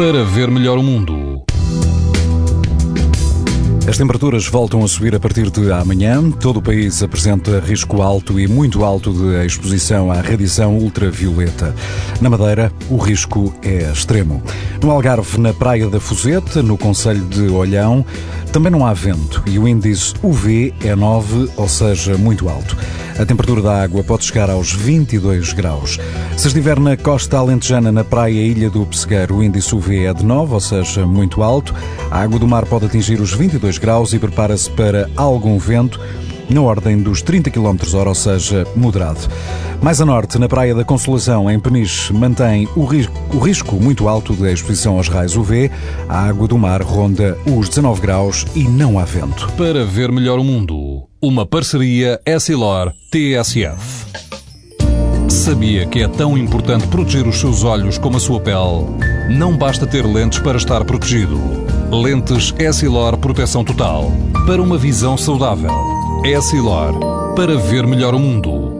para ver melhor o mundo. As temperaturas voltam a subir a partir de amanhã. Todo o país apresenta risco alto e muito alto de exposição à radiação ultravioleta. Na Madeira, o risco é extremo. No Algarve, na Praia da Fuseta, no Conselho de Olhão, também não há vento e o índice UV é 9, ou seja, muito alto. A temperatura da água pode chegar aos 22 graus. Se estiver na costa alentejana, na praia Ilha do Pessegueiro, o índice UV é de 9, ou seja, muito alto. A água do mar pode atingir os 22 graus e prepara-se para algum vento na ordem dos 30 km hora, ou seja, moderado. Mais a norte, na Praia da Consolação, em Peniche, mantém o risco, o risco muito alto de exposição aos raios UV. A água do mar ronda os 19 graus e não há vento. Para ver melhor o mundo, uma parceria Essilor-TSF. Sabia que é tão importante proteger os seus olhos como a sua pele? Não basta ter lentes para estar protegido. Lentes Essilor Proteção Total. Para uma visão saudável. Essilor. Para ver melhor o mundo.